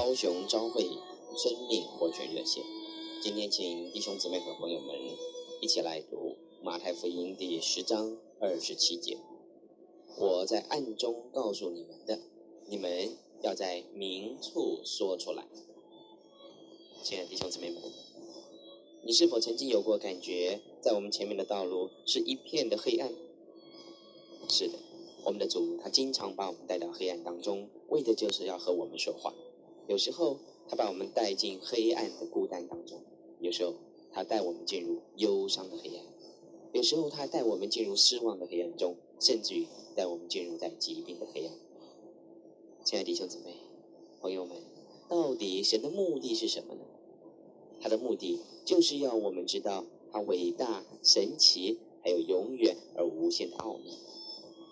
高雄朝会生命活泉热线。今天请弟兄姊妹和朋友们一起来读马太福音第十章二十七节。我在暗中告诉你们的，你们要在明处说出来。亲爱的弟兄姊妹们，你是否曾经有过感觉，在我们前面的道路是一片的黑暗？是的，我们的主他经常把我们带到黑暗当中，为的就是要和我们说话。有时候他把我们带进黑暗的孤单当中，有时候他带我们进入忧伤的黑暗，有时候他带我们进入失望的黑暗中，甚至于带我们进入在疾病的黑暗。亲爱的弟兄姊妹、朋友们，到底神的目的是什么呢？他的目的就是要我们知道他伟大、神奇，还有永远而无限的奥秘。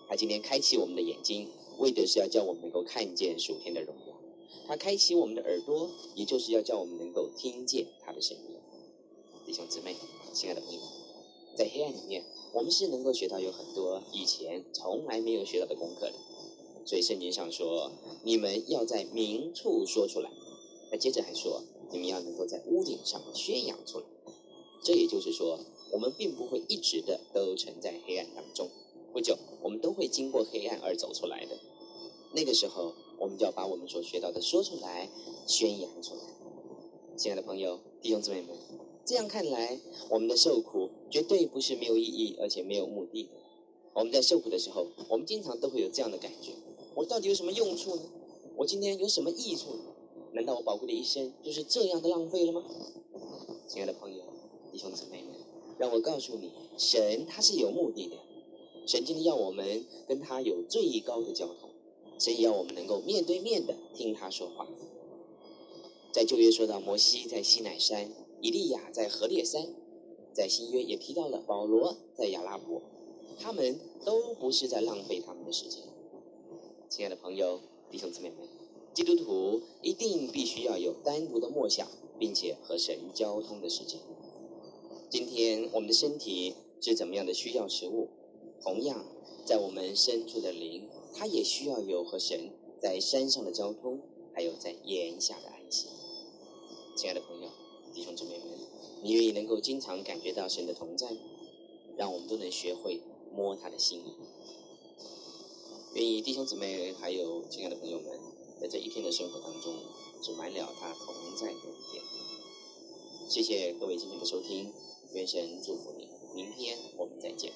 他今天开启我们的眼睛，为的是要叫我们能够看见属天的荣耀；他开启我们的耳朵，也就是要叫我们能够听见他的声音。弟兄姊妹，亲爱的朋友，在黑暗里面，我们是能够学到有很多以前从来没有学到的功课的。所以圣经上说，你们要在明处说出来。那接着还说，你们要能够在屋顶上宣扬出来。这也就是说，我们并不会一直的都沉在黑暗当中。不久，我们都会经过黑暗而走出来的。那个时候，我们就要把我们所学到的说出来，宣扬出来。亲爱的朋友、弟兄姊妹们，这样看来，我们的受苦绝对不是没有意义，而且没有目的。我们在受苦的时候，我们经常都会有这样的感觉：我到底有什么用处呢？我今天有什么益处？难道我宝贵的一生就是这样的浪费了吗？亲爱的朋友、弟兄姊妹们，让我告诉你，神他是有目的的。神今天要我们跟他有最高的交通，神也要我们能够面对面的听他说话。在旧约说到摩西在西乃山，以利亚在何烈山，在新约也提到了保罗在亚拉伯，他们都不是在浪费他们的时间。亲爱的朋友、弟兄姊妹们，基督徒一定必须要有单独的默想，并且和神交通的时间。今天我们的身体是怎么样的需要食物？同样，在我们深处的灵，它也需要有和神在山上的交通，还有在檐下的安息。亲爱的朋友、弟兄姊妹们，你愿意能够经常感觉到神的同在，让我们都能学会摸他的心意。愿意弟兄姊妹还有亲爱的朋友们，在这一天的生活当中，充满了他同在的一点。谢谢各位今天的收听，愿神祝福你，明天我们再见。